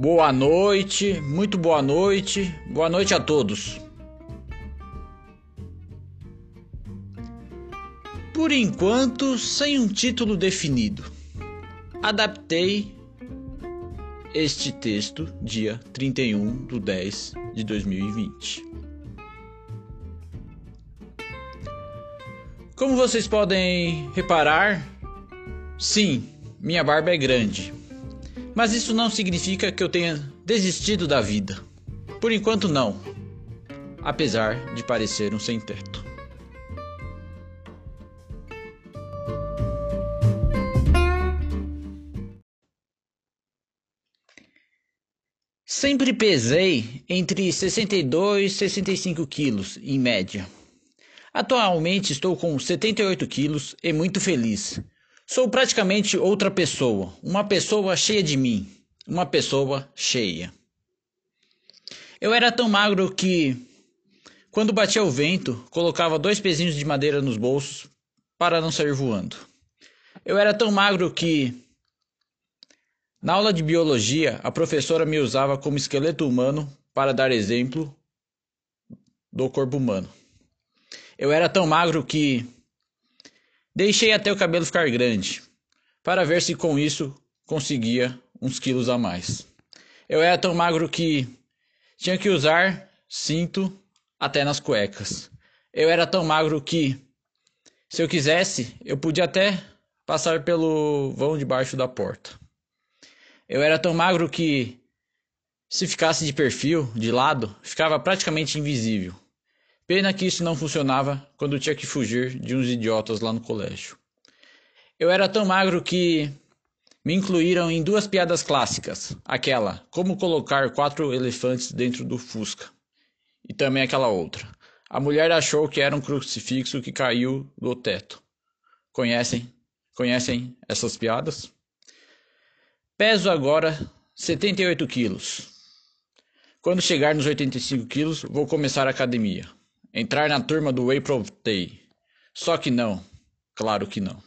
Boa noite, muito boa noite, boa noite a todos. Por enquanto, sem um título definido, adaptei este texto dia 31 de 10 de 2020. Como vocês podem reparar, sim, minha barba é grande. Mas isso não significa que eu tenha desistido da vida. Por enquanto, não. Apesar de parecer um sem-teto. Sempre pesei entre 62 e 65 quilos, em média. Atualmente estou com 78 quilos e muito feliz. Sou praticamente outra pessoa, uma pessoa cheia de mim, uma pessoa cheia. Eu era tão magro que, quando batia o vento, colocava dois pezinhos de madeira nos bolsos para não sair voando. Eu era tão magro que, na aula de biologia, a professora me usava como esqueleto humano para dar exemplo do corpo humano. Eu era tão magro que Deixei até o cabelo ficar grande, para ver se com isso conseguia uns quilos a mais. Eu era tão magro que tinha que usar cinto até nas cuecas. Eu era tão magro que, se eu quisesse, eu podia até passar pelo vão debaixo da porta. Eu era tão magro que, se ficasse de perfil, de lado, ficava praticamente invisível. Pena que isso não funcionava quando tinha que fugir de uns idiotas lá no colégio. Eu era tão magro que me incluíram em duas piadas clássicas. Aquela, como colocar quatro elefantes dentro do Fusca. E também aquela outra. A mulher achou que era um crucifixo que caiu do teto. Conhecem? Conhecem essas piadas? Peso agora 78 quilos. Quando chegar nos 85 quilos, vou começar a academia. Entrar na turma do Whey Protein. Só que não. Claro que não.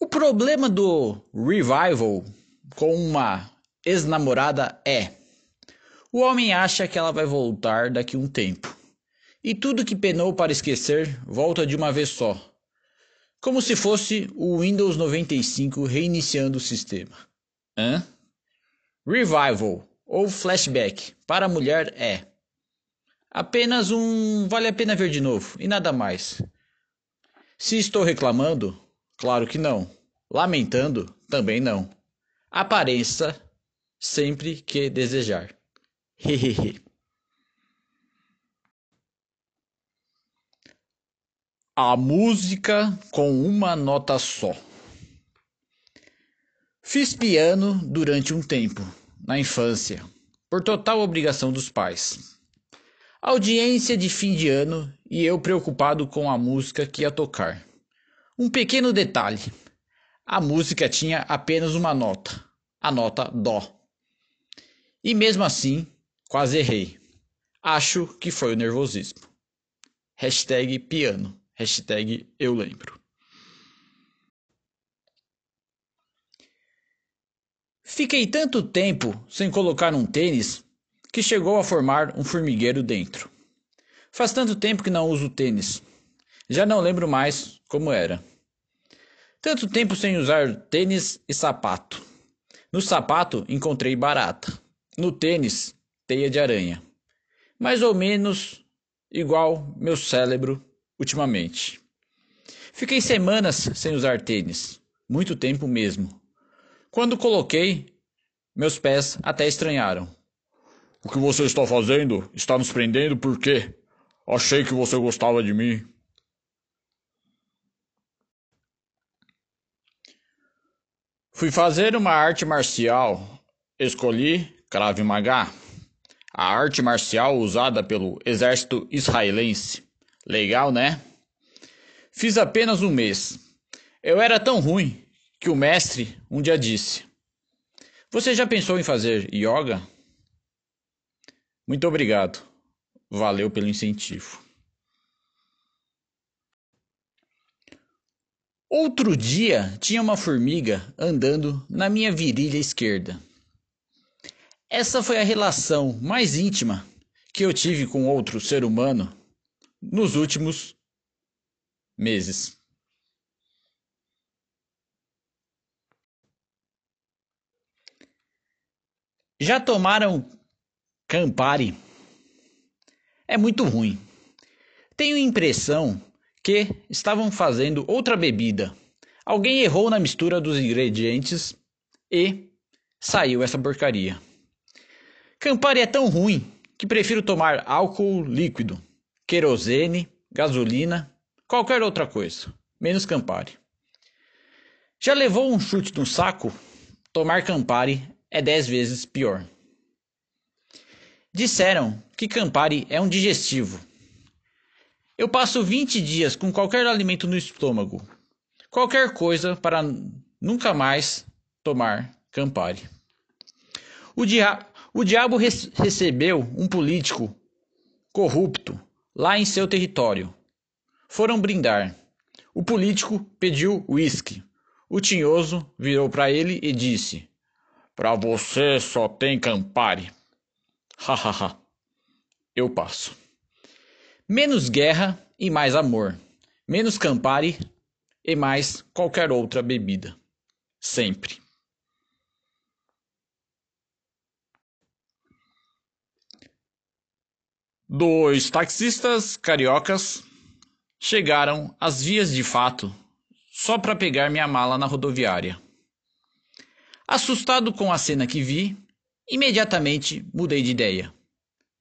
O problema do revival com uma ex-namorada é: o homem acha que ela vai voltar daqui um tempo. E tudo que penou para esquecer volta de uma vez só. Como se fosse o Windows 95 reiniciando o sistema. Hã? Revival ou flashback para a mulher é apenas um vale a pena ver de novo e nada mais. Se estou reclamando, claro que não. Lamentando, também não. Aparência sempre que desejar. Hehehe. a música com uma nota só. Fiz piano durante um tempo, na infância, por total obrigação dos pais. Audiência de fim de ano e eu preocupado com a música que ia tocar. Um pequeno detalhe: a música tinha apenas uma nota, a nota Dó. E mesmo assim, quase errei. Acho que foi o nervosismo. Hashtag piano. Hashtag eu lembro. Fiquei tanto tempo sem colocar um tênis que chegou a formar um formigueiro dentro. Faz tanto tempo que não uso tênis. Já não lembro mais como era. Tanto tempo sem usar tênis e sapato. No sapato encontrei barata. No tênis, teia de aranha. Mais ou menos igual meu cérebro ultimamente. Fiquei semanas sem usar tênis. Muito tempo mesmo. Quando coloquei, meus pés até estranharam. O que você está fazendo? Está nos prendendo por quê? Achei que você gostava de mim. Fui fazer uma arte marcial. Escolhi Krav Maga, a arte marcial usada pelo exército israelense. Legal, né? Fiz apenas um mês. Eu era tão ruim que o mestre um dia disse: Você já pensou em fazer yoga? Muito obrigado. Valeu pelo incentivo. Outro dia tinha uma formiga andando na minha virilha esquerda. Essa foi a relação mais íntima que eu tive com outro ser humano nos últimos meses. Já tomaram Campari? É muito ruim. Tenho impressão que estavam fazendo outra bebida. Alguém errou na mistura dos ingredientes e saiu essa porcaria. Campari é tão ruim que prefiro tomar álcool líquido, querosene, gasolina, qualquer outra coisa, menos Campari. Já levou um chute no saco? Tomar Campari é dez vezes pior. Disseram que Campari é um digestivo eu passo 20 dias com qualquer alimento no estômago, qualquer coisa para nunca mais tomar Campari. O, dia o diabo recebeu um político corrupto lá em seu território. Foram brindar. O político pediu uísque. O tinhoso virou para ele e disse: Para você só tem Campari. Hahaha. Eu passo. Menos guerra e mais amor. Menos Campari e mais qualquer outra bebida. Sempre. Dois taxistas cariocas chegaram às vias de fato só para pegar minha mala na rodoviária. Assustado com a cena que vi, imediatamente mudei de ideia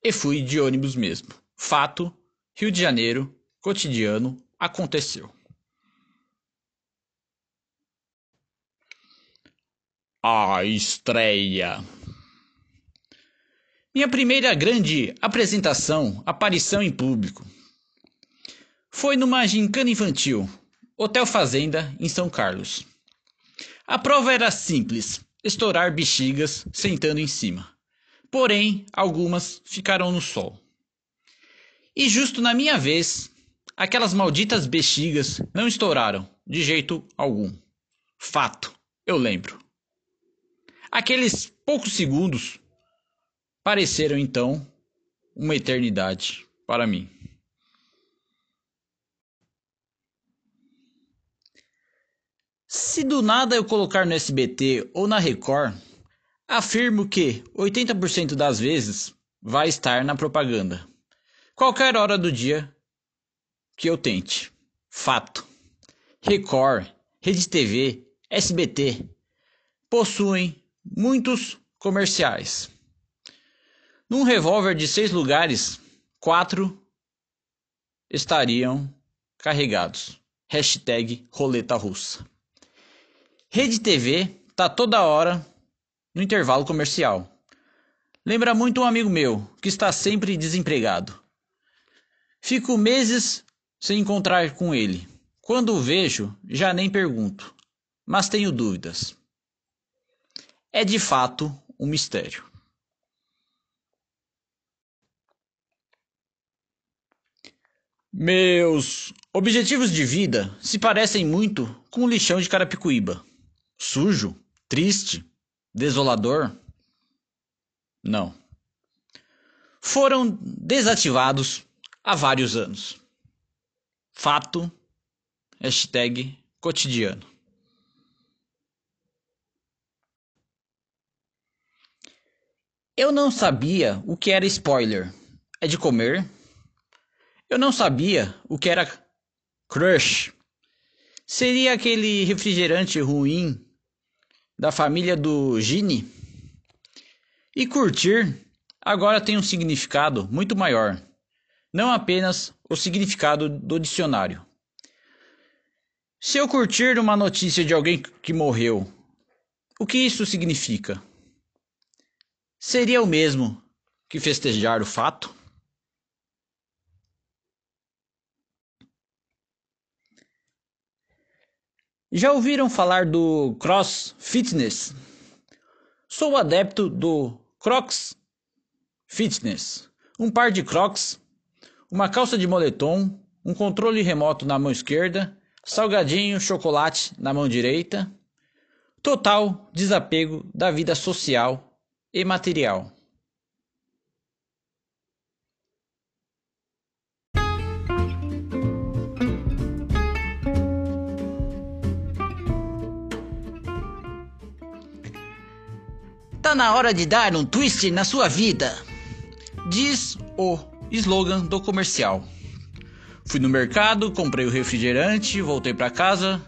e fui de ônibus mesmo. Fato Rio de Janeiro, cotidiano, aconteceu. A estreia. Minha primeira grande apresentação, aparição em público. Foi numa gincana infantil, Hotel Fazenda, em São Carlos. A prova era simples, estourar bexigas sentando em cima. Porém, algumas ficaram no sol. E justo na minha vez, aquelas malditas bexigas não estouraram de jeito algum. Fato, eu lembro. Aqueles poucos segundos pareceram então uma eternidade para mim. Se do nada eu colocar no SBT ou na Record, afirmo que 80% das vezes vai estar na propaganda qualquer hora do dia que eu tente. Fato. Record, Rede TV, SBT possuem muitos comerciais. Num revólver de seis lugares, quatro estariam carregados. Hashtag roleta russa. Rede TV tá toda hora no intervalo comercial. Lembra muito um amigo meu que está sempre desempregado. Fico meses sem encontrar com ele. Quando o vejo, já nem pergunto, mas tenho dúvidas. É de fato um mistério. Meus objetivos de vida se parecem muito com o lixão de Carapicuíba. Sujo, triste, desolador? Não. Foram desativados há vários anos. Fato, hashtag cotidiano. Eu não sabia o que era spoiler. É de comer? Eu não sabia o que era crush. Seria aquele refrigerante ruim da família do Gini? E curtir agora tem um significado muito maior não apenas o significado do dicionário. Se eu curtir uma notícia de alguém que morreu, o que isso significa? Seria o mesmo que festejar o fato? Já ouviram falar do Cross Fitness? Sou adepto do Crocs Fitness, um par de Crocs uma calça de moletom, um controle remoto na mão esquerda, salgadinho, chocolate na mão direita, total desapego da vida social e material. Tá na hora de dar um twist na sua vida, diz o slogan do comercial. Fui no mercado, comprei o refrigerante, voltei para casa,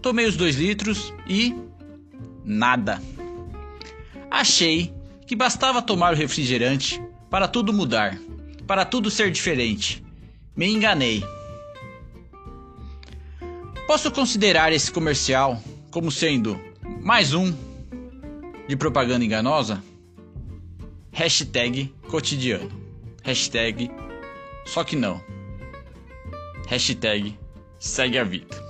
tomei os dois litros e nada. Achei que bastava tomar o refrigerante para tudo mudar, para tudo ser diferente. Me enganei. Posso considerar esse comercial como sendo mais um de propaganda enganosa? Hashtag cotidiano. Hashtag só que não. Hashtag segue a vida.